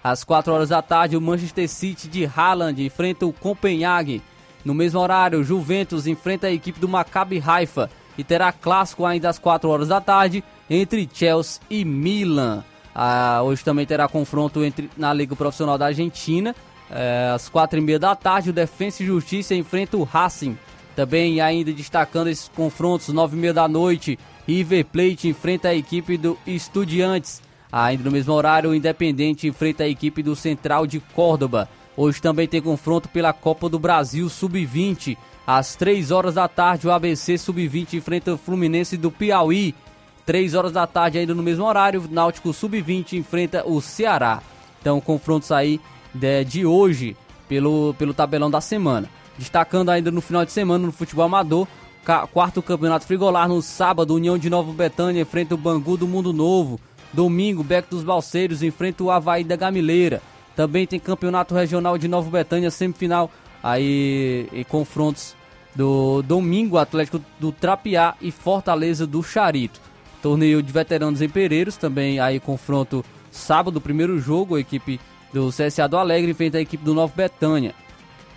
Às 4 horas da tarde, o Manchester City de Haaland enfrenta o Copenhague. No mesmo horário, o Juventus enfrenta a equipe do Maccabi Haifa e terá clássico ainda às 4 horas da tarde entre Chelsea e Milan. Ah, hoje também terá confronto entre, na Liga Profissional da Argentina. É, às 4 e meia da tarde, o Defensa e Justiça enfrenta o Racing. Também ainda destacando esses confrontos, 9 e meia da noite, River Plate enfrenta a equipe do Estudiantes. Ainda no mesmo horário, o Independente enfrenta a equipe do Central de Córdoba. Hoje também tem confronto pela Copa do Brasil Sub-20. Às 3 horas da tarde, o ABC Sub-20 enfrenta o Fluminense do Piauí. 3 horas da tarde, ainda no mesmo horário, o Náutico Sub-20 enfrenta o Ceará. Então, confrontos aí de, de hoje pelo, pelo tabelão da semana. Destacando ainda no final de semana no futebol amador, quarto campeonato frigolar no sábado, União de Nova Betânia enfrenta o Bangu do Mundo Novo. Domingo, Beco dos Balseiros enfrenta o Havaí da Gamileira. Também tem campeonato regional de Nova Betânia, semifinal aí e confrontos do domingo, Atlético do Trapiá e Fortaleza do Charito. Torneio de veteranos em Pereiros, também aí confronto sábado, primeiro jogo, a equipe do CSA do Alegre enfrenta a equipe do Nova Betânia.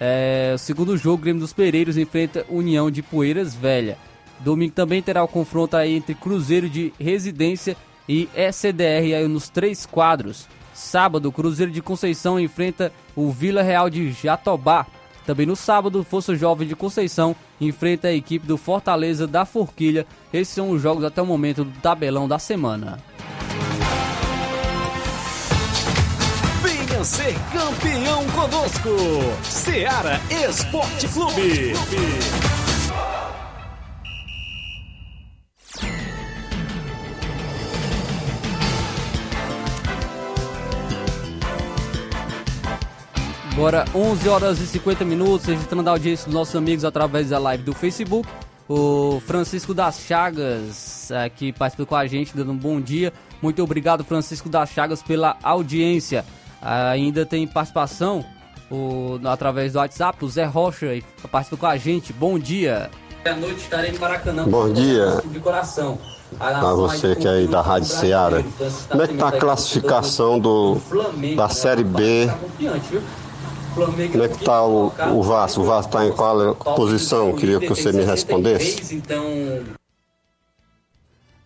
É, o segundo jogo, Grêmio dos Pereiros enfrenta União de Poeiras Velha. Domingo também terá o confronto aí entre Cruzeiro de Residência e SDR aí nos três quadros. Sábado, Cruzeiro de Conceição enfrenta o Vila Real de Jatobá. Também no sábado, Força Jovem de Conceição enfrenta a equipe do Fortaleza da Forquilha. Esses são os jogos até o momento do tabelão da semana. Ser campeão conosco, Seara Esporte Clube. Agora 11 horas e 50 minutos, registrando a audiência dos nossos amigos através da live do Facebook. O Francisco das Chagas aqui participou com a gente, dando um bom dia. Muito obrigado, Francisco das Chagas, pela audiência. Ainda tem participação o, através do WhatsApp, o Zé Rocha participou com a gente. Bom dia. À noite estarei em Maracanã. Bom dia. De coração. A você que é aí da Rádio Ceará. Como é que tá a classificação do, da Série B? Como é que tá o, o Vasco? O Vasco está em qual posição? Queria que você me respondesse.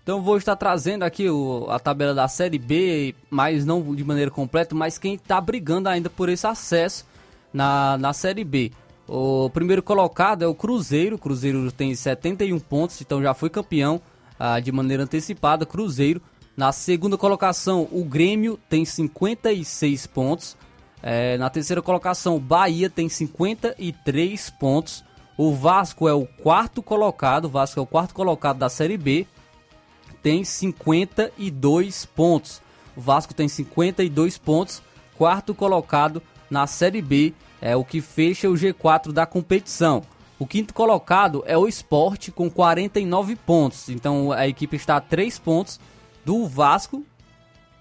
Então, vou estar trazendo aqui o, a tabela da Série B, mas não de maneira completa, mas quem está brigando ainda por esse acesso na, na Série B. O primeiro colocado é o Cruzeiro. O Cruzeiro tem 71 pontos, então já foi campeão ah, de maneira antecipada. Cruzeiro. Na segunda colocação, o Grêmio tem 56 pontos. É, na terceira colocação, o Bahia tem 53 pontos. O Vasco é o quarto colocado. O Vasco é o quarto colocado da Série B. Tem 52 pontos. O Vasco tem 52 pontos. Quarto colocado na Série B. É o que fecha o G4 da competição. O quinto colocado é o Esporte com 49 pontos. Então a equipe está a 3 pontos do Vasco.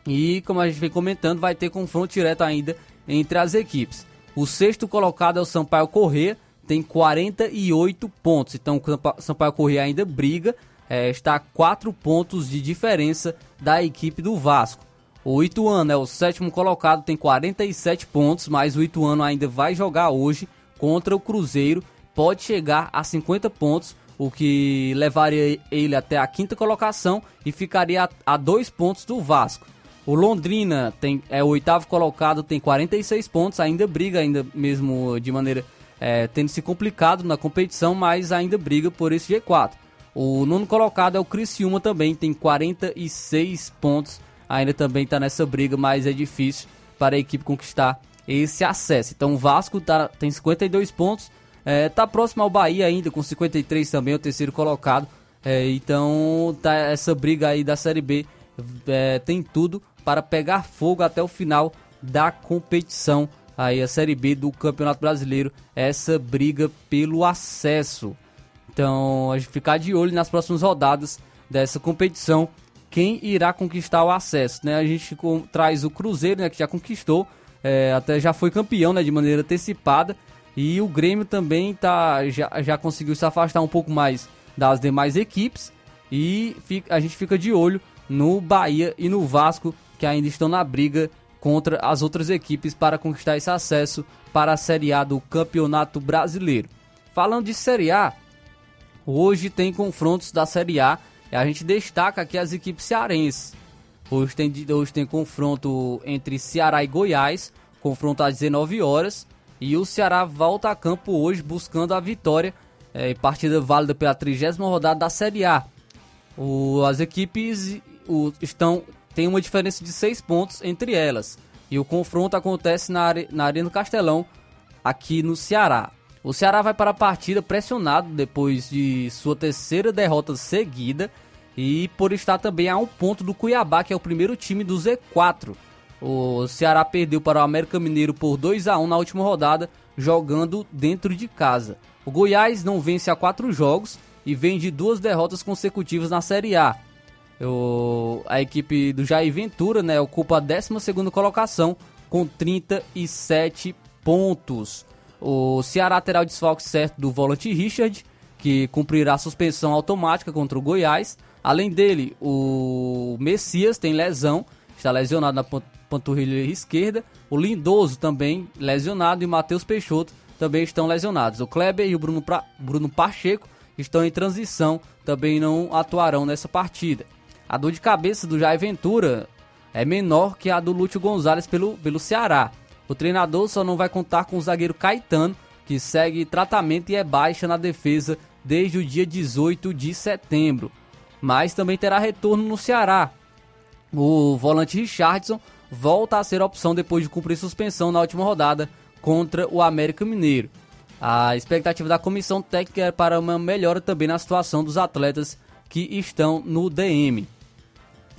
E como a gente vem comentando, vai ter confronto direto ainda entre as equipes. O sexto colocado é o Sampaio Corrêa, tem 48 pontos. Então o Sampaio Corrêa ainda briga, é, está a 4 pontos de diferença da equipe do Vasco. O Ituano é o sétimo colocado, tem 47 pontos, mas o Ituano ainda vai jogar hoje contra o Cruzeiro, pode chegar a 50 pontos, o que levaria ele até a quinta colocação e ficaria a 2 pontos do Vasco. O Londrina tem, é o oitavo colocado, tem 46 pontos, ainda briga, ainda mesmo de maneira é, tendo se complicado na competição, mas ainda briga por esse G4. O nono colocado é o Criciúma também, tem 46 pontos, ainda também está nessa briga, mas é difícil para a equipe conquistar esse acesso. Então o Vasco tá, tem 52 pontos, é, tá próximo ao Bahia ainda, com 53 também, o terceiro colocado. É, então tá essa briga aí da Série B é, tem tudo para pegar fogo até o final da competição aí a Série B do Campeonato Brasileiro, essa briga pelo acesso. Então, a gente ficar de olho nas próximas rodadas dessa competição, quem irá conquistar o acesso, né? A gente com, traz o Cruzeiro, né, que já conquistou, é, até já foi campeão, né, de maneira antecipada, e o Grêmio também tá, já, já conseguiu se afastar um pouco mais das demais equipes, e fica, a gente fica de olho no Bahia e no Vasco, que ainda estão na briga contra as outras equipes para conquistar esse acesso para a Série A do Campeonato Brasileiro. Falando de Série A, hoje tem confrontos da Série A e a gente destaca aqui as equipes cearenses. Hoje tem, hoje tem confronto entre Ceará e Goiás, confronto às 19 horas. E o Ceará volta a campo hoje buscando a vitória, é, partida válida pela 30 rodada da Série A. O, as equipes o, estão tem uma diferença de 6 pontos entre elas. E o confronto acontece na, na Arena do Castelão, aqui no Ceará. O Ceará vai para a partida pressionado depois de sua terceira derrota seguida e por estar também a um ponto do Cuiabá, que é o primeiro time do Z4. O Ceará perdeu para o América Mineiro por 2 a 1 na última rodada, jogando dentro de casa. O Goiás não vence há quatro jogos e vem de duas derrotas consecutivas na Série A. O, a equipe do Jair Ventura né, ocupa a 12 colocação com 37 pontos. O Ceará terá o desfalque certo do volante Richard, que cumprirá suspensão automática contra o Goiás. Além dele, o Messias tem lesão, está lesionado na panturrilha esquerda. O Lindoso também lesionado e o Matheus Peixoto também estão lesionados. O Kleber e o Bruno, pra... Bruno Pacheco estão em transição, também não atuarão nessa partida. A dor de cabeça do Jair Ventura é menor que a do Lúcio Gonzalez pelo, pelo Ceará. O treinador só não vai contar com o zagueiro Caetano, que segue tratamento e é baixa na defesa desde o dia 18 de setembro. Mas também terá retorno no Ceará. O volante Richardson volta a ser opção depois de cumprir suspensão na última rodada contra o América Mineiro. A expectativa da comissão técnica é para uma melhora também na situação dos atletas que estão no DM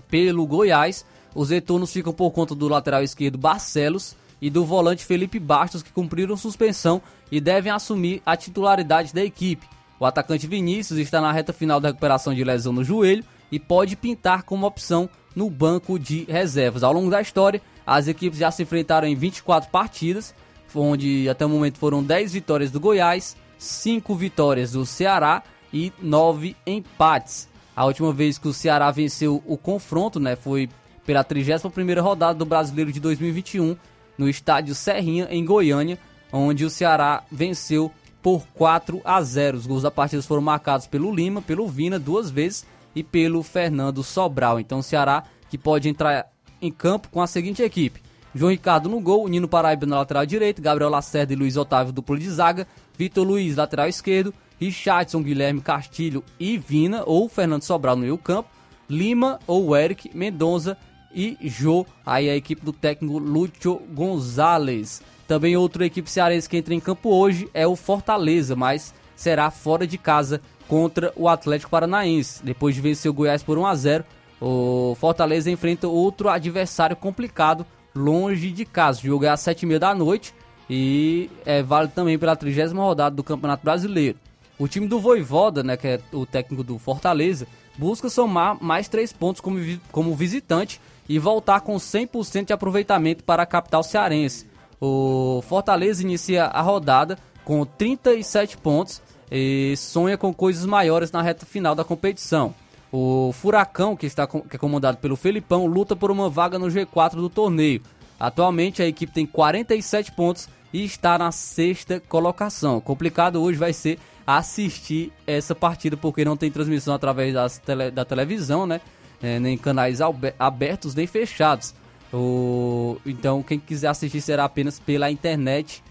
pelo Goiás. Os retornos ficam por conta do lateral esquerdo Barcelos e do volante Felipe Bastos, que cumpriram suspensão e devem assumir a titularidade da equipe. O atacante Vinícius está na reta final da recuperação de lesão no joelho e pode pintar como opção no banco de reservas. Ao longo da história, as equipes já se enfrentaram em 24 partidas, onde até o momento foram 10 vitórias do Goiás, 5 vitórias do Ceará e 9 empates. A última vez que o Ceará venceu o confronto, né, foi pela 31ª rodada do Brasileiro de 2021, no estádio Serrinha, em Goiânia, onde o Ceará venceu por 4 a 0. Os gols da partida foram marcados pelo Lima, pelo Vina duas vezes e pelo Fernando Sobral. Então o Ceará que pode entrar em campo com a seguinte equipe: João Ricardo no gol, Nino Paraíba na lateral direito, Gabriel Lacerda e Luiz Otávio duplo de zaga, Vitor Luiz lateral esquerdo, Richardson, Guilherme Castilho e Vina, ou Fernando Sobral no meio campo, Lima ou Eric Mendonça e Jô, aí a equipe do técnico Lúcio Gonzalez. Também outra equipe cearense que entra em campo hoje é o Fortaleza, mas será fora de casa contra o Atlético Paranaense. Depois de vencer o Goiás por 1 a 0, o Fortaleza enfrenta outro adversário complicado longe de casa. O jogo é às 7h30 da noite e é válido também pela 30 rodada do Campeonato Brasileiro. O time do Voivoda, né, que é o técnico do Fortaleza, busca somar mais três pontos como, como visitante e voltar com 100% de aproveitamento para a capital cearense. O Fortaleza inicia a rodada com 37 pontos e sonha com coisas maiores na reta final da competição. O Furacão, que está que é comandado pelo Felipão, luta por uma vaga no G4 do torneio. Atualmente a equipe tem 47 pontos e está na sexta colocação. Complicado hoje vai ser assistir essa partida, porque não tem transmissão através das tele, da televisão, né? É, nem canais abertos nem fechados. O, então, quem quiser assistir será apenas pela internet.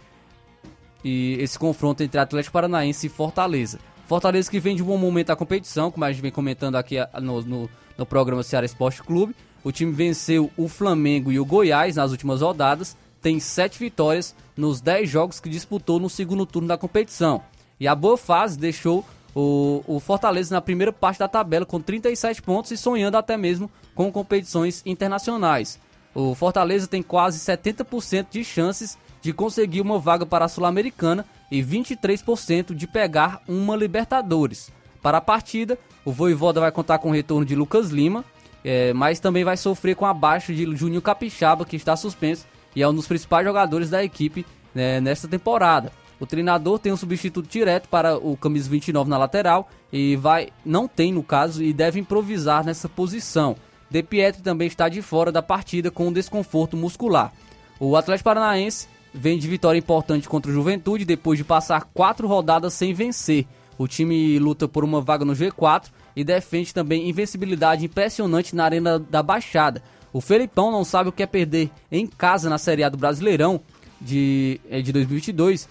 E esse confronto entre Atlético Paranaense e Fortaleza. Fortaleza que vem de um bom momento da competição, como a gente vem comentando aqui no, no, no programa Ceará Esporte Clube. O time venceu o Flamengo e o Goiás nas últimas rodadas. Tem sete vitórias nos dez jogos que disputou no segundo turno da competição. E a boa fase deixou o, o Fortaleza na primeira parte da tabela com 37 pontos e sonhando até mesmo com competições internacionais. O Fortaleza tem quase 70% de chances de conseguir uma vaga para a Sul-Americana e 23% de pegar uma Libertadores. Para a partida, o Voivoda vai contar com o retorno de Lucas Lima, é, mas também vai sofrer com a baixa de Juninho Capixaba, que está suspenso e é um dos principais jogadores da equipe né, nesta temporada. O treinador tem um substituto direto para o camisa 29 na lateral e vai não tem no caso e deve improvisar nessa posição. De Pietri também está de fora da partida com um desconforto muscular. O Atlético Paranaense vem de vitória importante contra o Juventude depois de passar quatro rodadas sem vencer. O time luta por uma vaga no G4 e defende também invencibilidade impressionante na Arena da Baixada. O Felipão não sabe o que é perder em casa na Série A do Brasileirão de, eh, de 2022,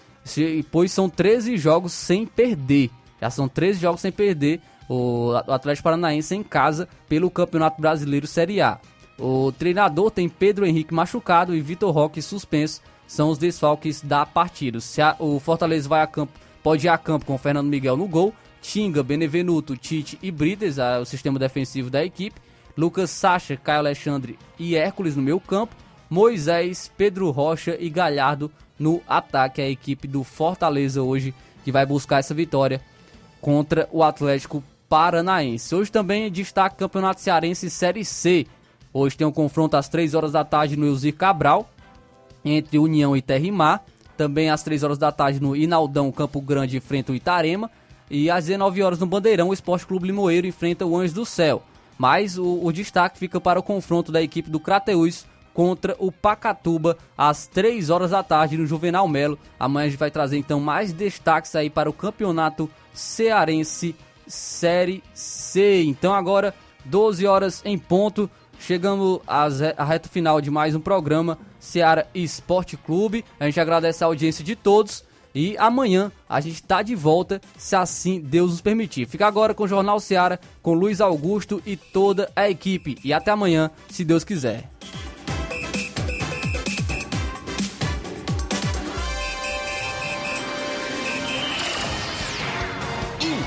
pois são 13 jogos sem perder. Já são 13 jogos sem perder o Atlético Paranaense em casa pelo Campeonato Brasileiro Série A. O treinador tem Pedro Henrique machucado e Vitor Roque suspenso. São os desfalques da partida. O Fortaleza vai a campo, pode ir a campo com Fernando Miguel no gol, Tinga, Benevenuto, Tite e Brites, o sistema defensivo da equipe. Lucas Sacha, Caio Alexandre e Hércules no meio campo. Moisés, Pedro Rocha e Galhardo no ataque. A equipe do Fortaleza hoje que vai buscar essa vitória contra o Atlético Paranaense. Hoje também destaca Campeonato Cearense Série C. Hoje tem um confronto às 3 horas da tarde no Elzir Cabral, entre União e Terrimar. Também às 3 horas da tarde no Inaldão Campo Grande enfrenta o Itarema. E às 19 horas no Bandeirão, o Esporte Clube Limoeiro enfrenta o Anjos do Céu. Mas o, o destaque fica para o confronto da equipe do Crateus contra o Pacatuba às 3 horas da tarde no Juvenal Melo. Amanhã a gente vai trazer então mais destaques aí para o Campeonato Cearense Série C. Então agora 12 horas em ponto. Chegamos à reta final de mais um programa Ceará Esporte Clube. A gente agradece a audiência de todos e amanhã a gente está de volta, se assim Deus nos permitir. Fica agora com o Jornal Ceará, com Luiz Augusto e toda a equipe. E até amanhã, se Deus quiser.